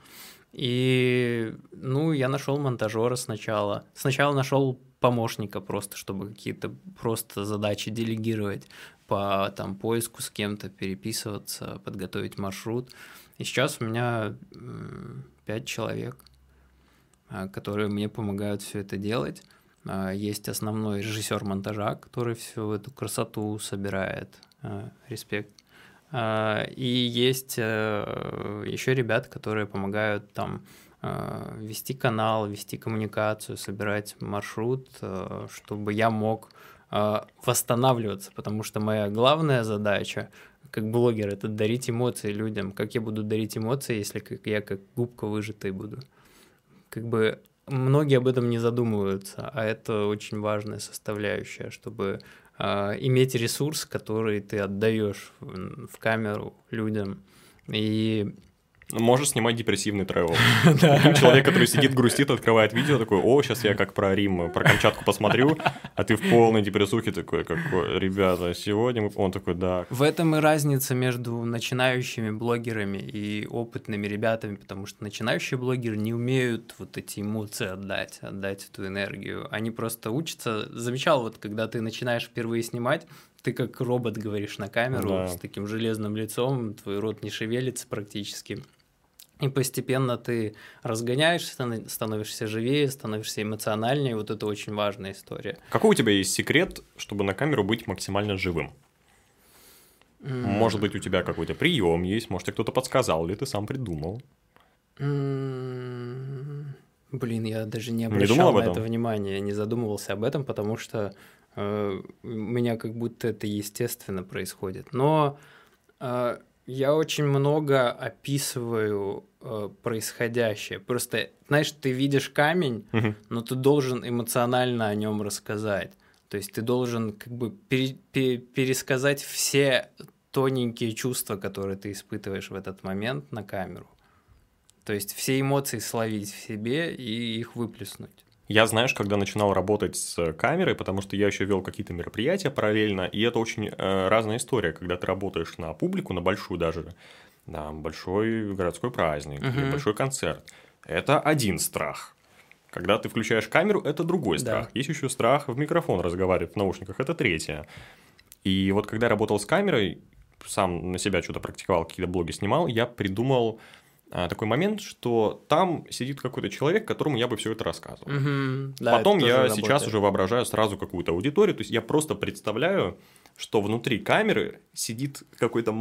И, ну, я нашел монтажера сначала. Сначала нашел помощника просто, чтобы какие-то просто задачи делегировать по там поиску с кем-то, переписываться, подготовить маршрут. И сейчас у меня пять человек, а, которые мне помогают все это делать. А, есть основной режиссер монтажа, который всю эту красоту собирает. А, респект. А, и есть э, еще ребята, которые помогают там э, вести канал, вести коммуникацию, собирать маршрут, э, чтобы я мог восстанавливаться, потому что моя главная задача как блогер это дарить эмоции людям. Как я буду дарить эмоции, если я как губка выжатый буду? Как бы многие об этом не задумываются, а это очень важная составляющая, чтобы э, иметь ресурс, который ты отдаешь в, в камеру людям. И Можешь снимать депрессивный тревел. Человек, который сидит, грустит, открывает видео, такой, о, сейчас я как про Рим, про Камчатку посмотрю, а ты в полной депрессухе такой, какой, ребята, сегодня он такой, да. В этом и разница между начинающими блогерами и опытными ребятами, потому что начинающие блогеры не умеют вот эти эмоции отдать, отдать эту энергию. Они просто учатся. Замечал, вот когда ты начинаешь впервые снимать, ты как робот говоришь на камеру да. с таким железным лицом, твой рот не шевелится практически. И постепенно ты разгоняешься, становишься живее, становишься эмоциональнее. Вот это очень важная история. Какой у тебя есть секрет, чтобы на камеру быть максимально живым? Mm. Может быть, у тебя какой-то прием есть, может, тебе кто-то подсказал, или ты сам придумал? Mm. Блин, я даже не обращал не на это внимания, не задумывался об этом, потому что э, у меня как будто это естественно происходит. Но э, я очень много описываю э, происходящее. Просто, знаешь, ты видишь камень, угу. но ты должен эмоционально о нем рассказать. То есть ты должен как бы пере, пере, пересказать все тоненькие чувства, которые ты испытываешь в этот момент на камеру. То есть все эмоции словить в себе и их выплеснуть. Я, знаешь, когда начинал работать с камерой, потому что я еще вел какие-то мероприятия параллельно, и это очень э, разная история, когда ты работаешь на публику, на большую даже, на большой городской праздник, uh-huh. большой концерт. Это один страх. Когда ты включаешь камеру, это другой страх. Да. Есть еще страх в микрофон разговаривать в наушниках, это третье. И вот когда я работал с камерой, сам на себя что-то практиковал, какие-то блоги снимал, я придумал а, такой момент, что там сидит какой-то человек, которому я бы все это рассказывал. Мгм. Да, Потом это я сейчас работает. уже воображаю сразу какую-то аудиторию, то есть я просто представляю, что внутри камеры сидит какой-то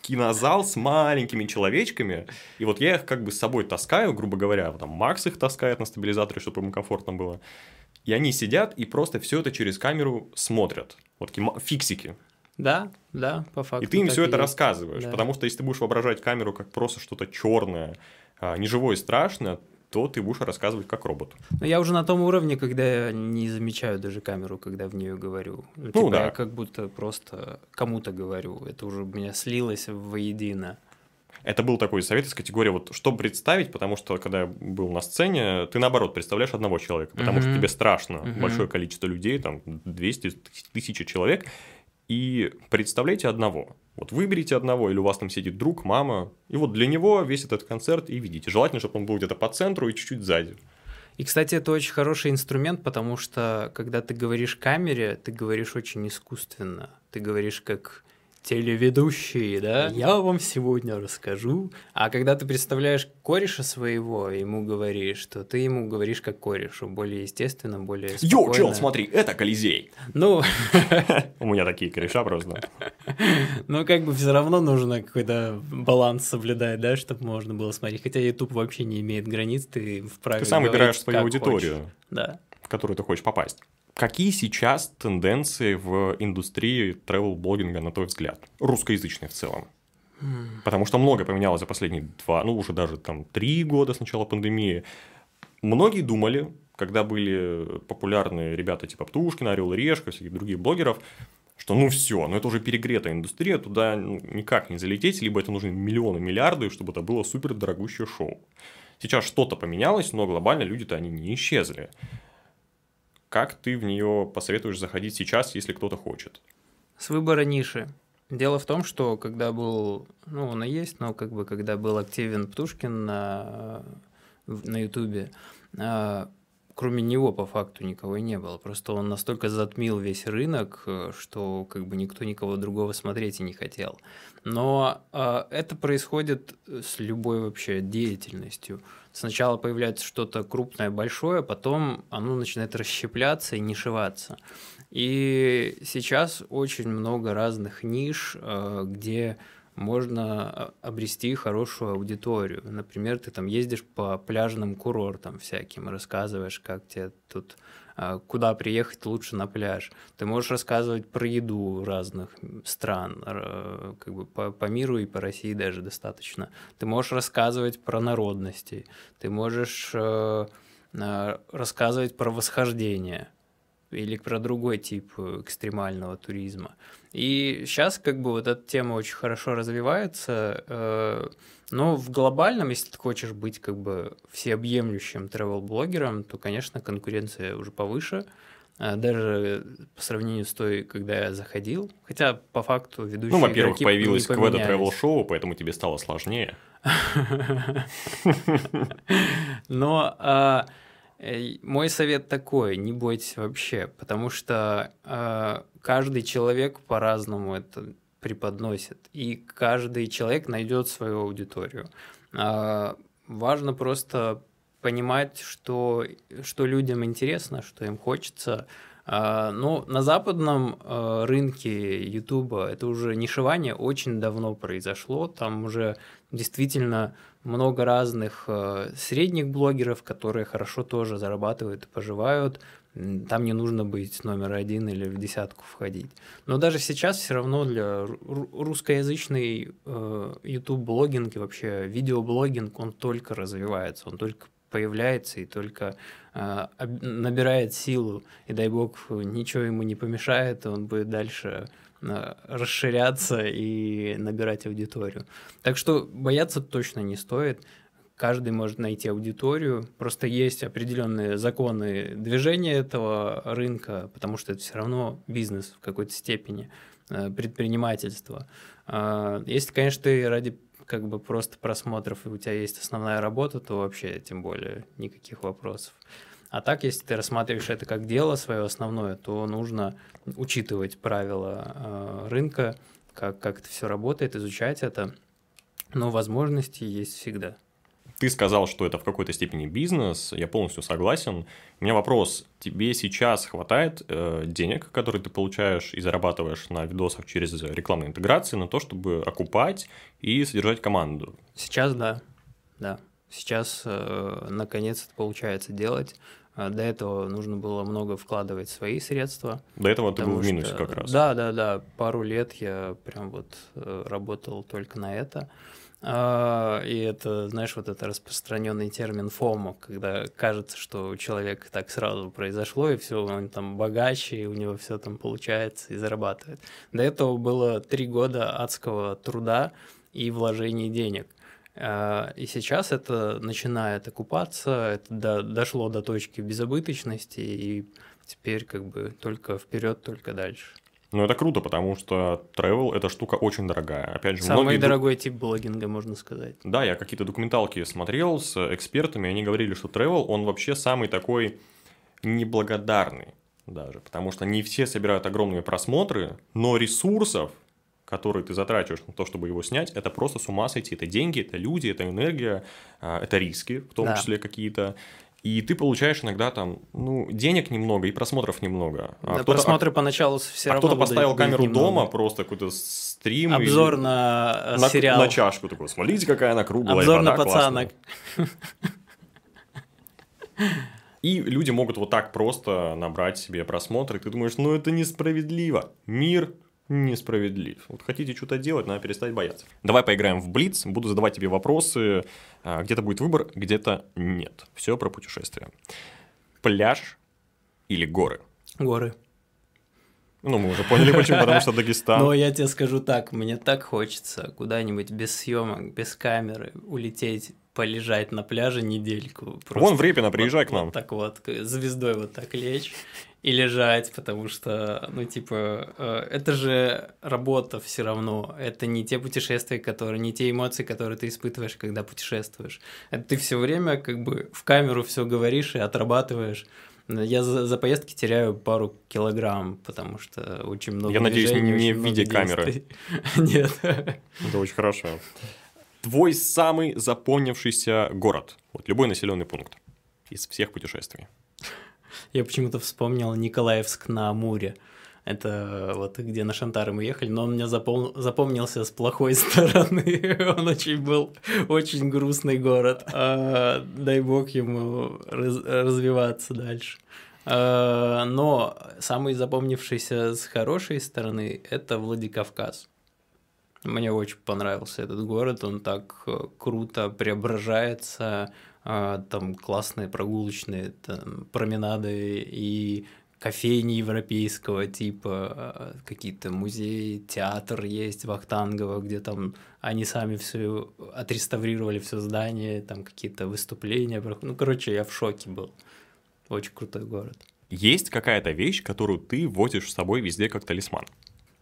кинозал с маленькими человечками, и вот я их как бы с собой таскаю, грубо говоря, там Макс их таскает на стабилизаторе, чтобы ему комфортно было, и они сидят и просто все это через камеру смотрят, вот такие фиксики, Да, да, по факту. и ты им все это есть. рассказываешь, Да. потому что если ты будешь воображать камеру как просто что-то черное, неживое и страшное, то ты будешь рассказывать как робот. Но я уже на том уровне, когда я не замечаю даже камеру, когда в нее говорю. Ну, Ну типа да. я как будто просто кому-то говорю. Это уже у меня слилось воедино. Это был такой совет из категории, вот что представить, потому что когда я был на сцене, ты наоборот представляешь одного человека, потому что Мгм. тебе страшно, Мгм. большое количество людей, там 200 тысяч человек, и представляйте одного. Вот выберите одного, или у вас там сидит друг, мама, и вот для него весь этот концерт и ведите. Желательно, чтобы он был где-то по центру и чуть-чуть сзади. И, кстати, это очень хороший инструмент, потому что когда ты говоришь камере, ты говоришь очень искусственно. Ты говоришь как телеведущий, да? Я вам сегодня расскажу. А когда ты представляешь кореша своего, ему говоришь, то ты ему говоришь как корешу, более естественно, более Йоу, чел, спокойно. смотри, это Колизей. Ну, У меня такие кореша просто. Ну, как бы все равно нужно какой-то баланс соблюдать, да, чтобы можно было смотреть. Хотя YouTube вообще не имеет границ, ты вправе Ты сам выбираешь свою аудиторию. Да. в которую ты хочешь попасть. Какие сейчас тенденции в индустрии travel-блогинга, на твой взгляд? Русскоязычной в целом. Потому что многое поменялось за последние два, ну уже даже там три года с начала пандемии. Многие думали, когда были популярны ребята типа Птушкина, Орел и Решка, всяких других блогеров, что ну все, ну это уже перегретая индустрия, туда ну, никак не залететь, либо это нужны миллионы, миллиарды, чтобы это было супер дорогущее шоу. Сейчас что-то поменялось, но глобально люди-то они не исчезли. Как ты в нее посоветуешь заходить сейчас, если кто-то хочет? С выбора ниши. Дело в том, что когда был, ну, он и есть, но как бы когда был активен Птушкин на, на Ютубе, а, кроме него по факту никого и не было. Просто он настолько затмил весь рынок, э, что как бы никто никого другого смотреть и не хотел. Но а, это происходит с любой вообще деятельностью. Сначала появляется что-то крупное, большое, потом оно начинает расщепляться и нишеваться. И сейчас очень много разных ниш, э, где можно а, обрести хорошую аудиторию. Например, ты там ездишь по пляжным курортам всяким, рассказываешь, как тебе тут куда приехать лучше на пляж. Ты можешь рассказывать про еду разных стран, как бы по, по миру и по России даже достаточно. Ты можешь рассказывать про народности. Ты можешь э, э, рассказывать про восхождение или про другой тип э, экстремального туризма. И сейчас как бы вот эта тема очень хорошо развивается, э, но в глобальном, если ты хочешь быть как бы всеобъемлющим travel-блогером, то, конечно, конкуренция уже повыше, э, даже по сравнению с той, когда я заходил. Хотя по факту ведущие Ну, во-первых, появилось Кведа. Travel шоу, поэтому тебе стало сложнее. Но а, мой совет такой, не бойтесь вообще, потому что а, каждый человек по-разному это преподносит, и каждый человек найдет свою аудиторию. А, Важно просто понимать, что, что людям интересно, что им хочется. А, Ну, на западном э, рынке Ютуба это уже нишевание очень давно произошло. Там уже действительно много разных э, средних блогеров, которые хорошо тоже зарабатывают и поживают. Там не нужно быть номер один или в десятку входить. Но даже сейчас все равно для ру- русскоязычный э, YouTube-блогинг и вообще видеоблогинг, он только развивается, он только появляется и только э, набирает силу. И дай бог, ничего ему не помешает, он будет дальше расширяться и набирать аудиторию. Так что бояться точно не стоит. Каждый может найти аудиторию. Просто есть определенные законы движения этого рынка, потому что это все равно бизнес в какой-то степени, э, предпринимательство. А, Если, конечно, ты ради как бы просто просмотров, и у тебя есть основная работа, то вообще тем более никаких вопросов. А так, если ты рассматриваешь это как дело свое основное, то нужно учитывать правила э, рынка, как, как это все работает, изучать это. Но возможности есть всегда. Ты сказал, что это в какой-то степени бизнес, я полностью согласен. У меня вопрос, тебе сейчас хватает э, денег, которые ты получаешь и зарабатываешь на видосах через рекламные интеграции, на то, чтобы окупать и содержать команду? Сейчас да, да. Сейчас э, наконец это получается делать. А до этого нужно было много вкладывать свои средства. До этого ты был в минусе что, как раз. Да, да, да. Пару лет я прям вот э, работал только на это. А, и это, знаешь, вот это распространенный термин ФОМО, когда кажется, что у человека так сразу произошло, и все, он там богаче, и у него все там получается и зарабатывает. До этого было три года адского труда и вложений денег. А, и сейчас это начинает окупаться, это до, дошло до точки безобыточности, и теперь как бы только вперед, только дальше. Ну, это круто, потому что travel – это штука очень дорогая. Опять же, Самый многие... дорогой тип блогинга, можно сказать. Да, я какие-то документалки смотрел с экспертами, они говорили, что travel, он вообще самый такой неблагодарный даже, потому что не все собирают огромные просмотры, но ресурсов, которые ты затрачиваешь на то, чтобы его снять, это просто с ума сойти. Это деньги, это люди, это энергия, а, это риски, в том да. числе какие-то. И ты получаешь иногда там, ну, денег немного и просмотров немного. А да, просмотры поначалу все а равно кто-то поставил камеру немного. дома, просто какой-то стрим. Обзор и... на, на сериал. На чашку такой, смотрите, какая она круглая. Обзор на пацанок. И люди могут вот так просто набрать себе просмотры, ты думаешь, ну это несправедливо. Мир несправедлив. Вот хотите что-то делать, надо перестать бояться. Давай поиграем в Блиц, буду задавать тебе вопросы. А, где-то будет выбор, где-то нет. Все про путешествия. Пляж или горы? Горы. Ну, мы уже поняли, почему, потому что Дагестан. Но я тебе скажу так, мне так хочется куда-нибудь без съемок, без камеры улететь полежать на пляже недельку. Вон в Репино, приезжай вот, к нам. Вот так вот, звездой вот так лечь и лежать, потому что, ну, типа, э, это же работа все равно. Это не те путешествия, которые, не те эмоции, которые ты испытываешь, когда путешествуешь. Это ты все время как бы в камеру все говоришь и отрабатываешь. Я за, за поездки теряю пару килограмм, потому что очень много Я надеюсь, не в виде камеры. Нет. Это очень хорошо. Твой самый запомнившийся город, вот любой населенный пункт из всех путешествий. Я почему-то вспомнил Николаевск на Амуре. Это вот где на Шантары мы ехали, но он мне запом... запомнился с плохой стороны. он очень был очень грустный город. А, дай бог ему раз... развиваться дальше. А, но самый запомнившийся с хорошей стороны это Владикавказ. Мне очень понравился этот город, он так э, круто преображается, там классные прогулочные там, променады и кофейни европейского типа, а, какие-то музеи, театр есть в Ахтангово, где там они сами все отреставрировали все здание, там какие-то выступления. Ну, короче, я в шоке был. Очень крутой город. Есть какая-то вещь, которую ты возишь с собой везде как талисман?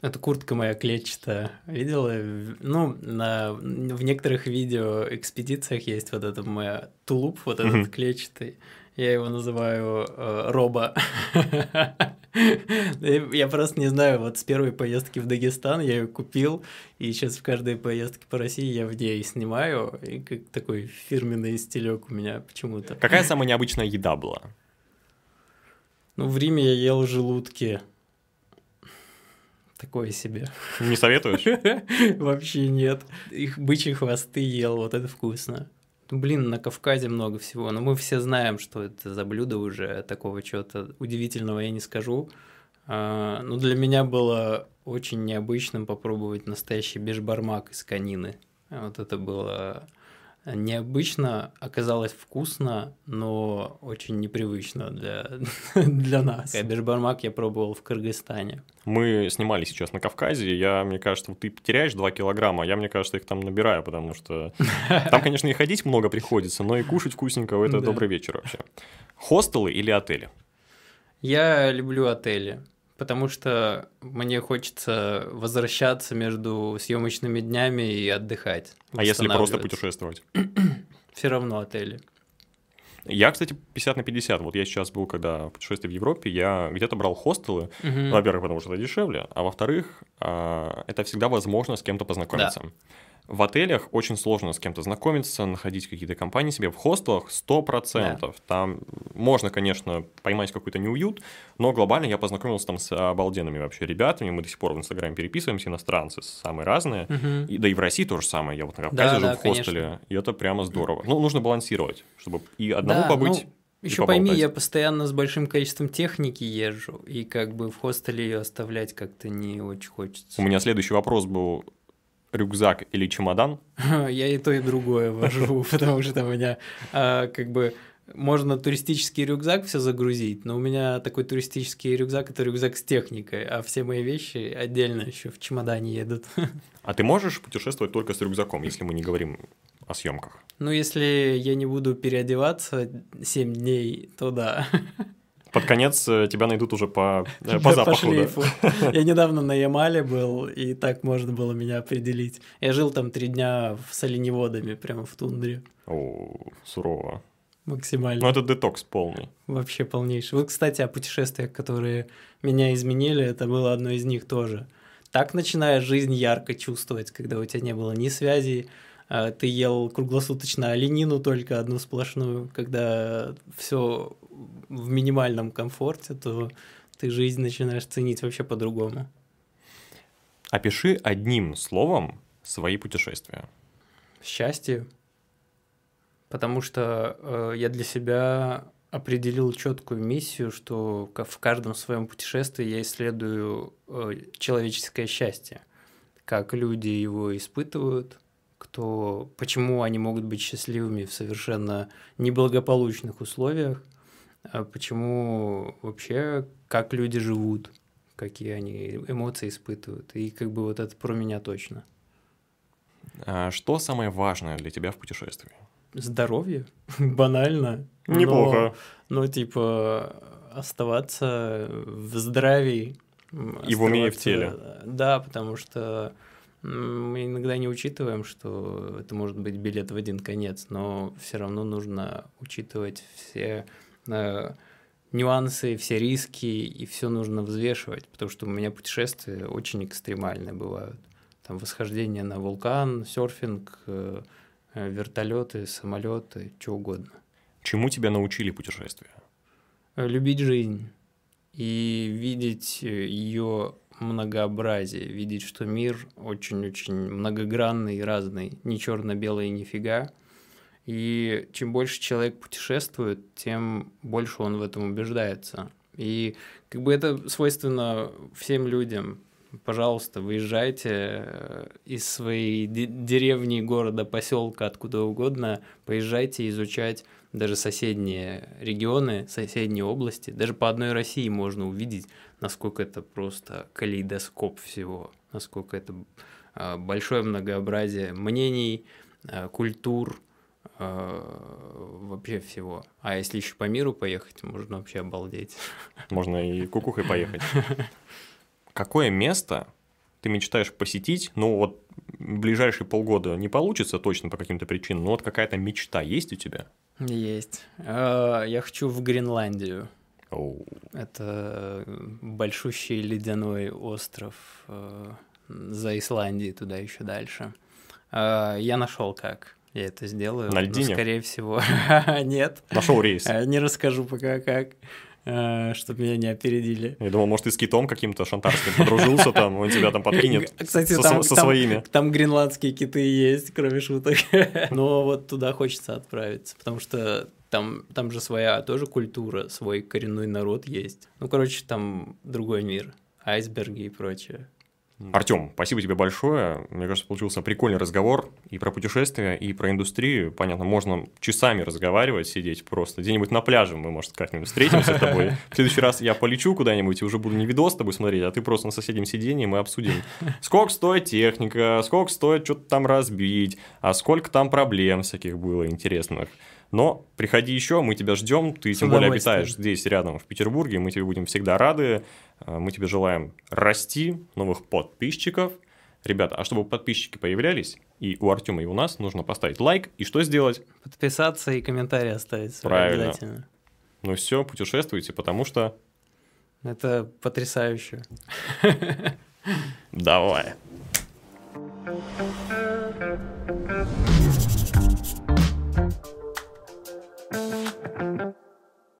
Это куртка моя клетчатая. Видела? Ну, на, в некоторых видео экспедициях есть вот это моя тулуп, вот этот mm-hmm. клетчатый. Я его называю э, Роба. Я просто не знаю, вот с первой поездки в Дагестан я ее купил, и сейчас в каждой поездке по России я в ней снимаю, и как такой фирменный стилек у меня почему-то. Какая самая необычная еда была? Ну, в Риме я ел желудки такое себе. Не советуешь? Вообще нет. Их бычьи хвосты ел, вот это вкусно. Ну, блин, на Кавказе много всего, но мы все знаем, что это за блюдо уже, такого чего-то удивительного я не скажу. А, но для меня было очень необычным попробовать настоящий бешбармак из конины. Вот это было необычно, оказалось вкусно, но очень непривычно для, для нас. Бешбармак я пробовал в Кыргызстане. Мы снимали сейчас на Кавказе, я, мне кажется, ты теряешь 2 килограмма, я, мне кажется, их там набираю, потому что там, конечно, и ходить много приходится, но и кушать вкусненького – это добрый вечер вообще. Хостелы или отели? Я люблю отели потому что мне хочется возвращаться между съемочными днями и отдыхать. А если просто путешествовать? Все равно отели. Я, кстати, 50 на 50. Вот я сейчас был, когда путешествие в Европе, я где-то брал хостелы. Угу. Во-первых, потому что это дешевле, а во-вторых, а, это всегда возможно с кем-то познакомиться. Да. В отелях очень сложно с кем-то знакомиться, находить какие-то компании себе. В хостелах 100%. Да. Там можно, конечно, поймать какой-то неуют, но глобально я познакомился там с обалденными вообще ребятами. Мы до сих пор в Инстаграме переписываемся, иностранцы самые разные. Угу. И, да и в России то же самое. Я вот на Кавказе да, жил да, в хостеле, конечно. и это прямо здорово. Ну, нужно балансировать, чтобы и одному да, побыть... Ну... Еще пойми, я постоянно с большим количеством техники езжу, и как бы в хостеле ее оставлять как-то не очень хочется. У меня следующий вопрос был рюкзак или чемодан? Я и то, и другое вожу, потому что у меня а, как бы можно туристический рюкзак все загрузить, но у меня такой туристический рюкзак это рюкзак с техникой, а все мои вещи отдельно еще в чемодане едут. А ты можешь путешествовать только с рюкзаком, если мы не говорим о съемках? Ну, если я не буду переодеваться 7 дней, то да. Под конец э, тебя найдут уже по, э, по запаху. По. Да. Я недавно на Ямале был, и так можно было меня определить. Я жил там три дня с оленеводами, прямо в тундре. О, сурово. Максимально. Ну, это детокс полный. Вообще полнейший. Вот, кстати, о путешествиях, которые меня изменили, это было одно из них тоже. Так начинаешь жизнь ярко чувствовать, когда у тебя не было ни связи, а ты ел круглосуточно оленину только одну сплошную, когда все в минимальном комфорте, то ты жизнь начинаешь ценить вообще по-другому. Опиши одним словом свои путешествия. Счастье. Потому что э, я для себя определил четкую миссию, что в каждом своем путешествии я исследую э, человеческое счастье, как люди его испытывают, кто, почему они могут быть счастливыми в совершенно неблагополучных условиях, почему вообще, как люди живут, какие они эмоции испытывают. И как бы вот это про меня точно. А что самое важное для тебя в путешествии? Здоровье, банально. Неплохо. Но, но типа оставаться в здравии. И в уме, и в теле. Да, потому что мы иногда не учитываем, что это может быть билет в один конец, но все равно нужно учитывать все нюансы, все риски, и все нужно взвешивать, потому что у меня путешествия очень экстремальные бывают. Там восхождение на вулкан, серфинг, э, э вертолеты, самолеты, что угодно. Чему тебя научили путешествия? Э, любить жизнь и видеть э, ее многообразие, видеть, что мир очень-очень многогранный и разный, не черно-белый нифига. И чем больше человек путешествует, тем больше он в этом убеждается. И как бы это свойственно всем людям. Пожалуйста, выезжайте э, из своей деревни, города, поселка, откуда угодно, поезжайте изучать даже соседние регионы, соседние области. Даже по одной России можно увидеть, насколько это просто калейдоскоп всего, насколько это а, большое многообразие мнений, а, культур, вообще всего. А если еще по миру поехать, можно вообще обалдеть. Можно и кукухой поехать. Какое место ты мечтаешь посетить, ну вот ближайшие полгода не получится точно по каким-то причинам, но вот какая-то мечта есть у тебя? Есть. Я хочу в Гренландию. Oh. Это большущий ледяной остров э, за Исландией туда еще дальше. Э, я нашел как я это сделаю. На льдине? Ну, скорее всего, нет. Нашел рейс. Э, не расскажу пока как чтобы меня не опередили. Я думал, может, ты с китом каким-то шантарским подружился там, он тебя там подкинет Кстати, со, там, со там, своими. Там гренландские киты есть, кроме шуток. Но вот туда хочется отправиться, потому что там, там же своя тоже культура, свой коренной народ есть. Ну, короче, там другой мир, айсберги и прочее. Артем, спасибо тебе большое. Мне кажется, получился прикольный разговор и про путешествия, и про индустрию. Понятно, можно часами разговаривать, сидеть просто. Где-нибудь на пляже мы, может, как-нибудь встретимся с тобой. В следующий раз я полечу куда-нибудь и уже буду не видос с тобой смотреть, а ты просто на соседнем сиденье мы обсудим, сколько стоит техника, сколько стоит что-то там разбить, а сколько там проблем всяких было интересных. Но приходи еще, мы тебя ждем. Ты тем более обитаешь здесь рядом, в Петербурге. Мы тебе будем всегда рады. А, мы тебе желаем расти, новых подписчиков. Ребята, а чтобы подписчики появлялись, и у Артема, и у нас, нужно поставить лайк. И что сделать? Подписаться и комментарий оставить. Правильно. Обязательно. Ну все, путешествуйте, потому что... Это потрясающе. Давай.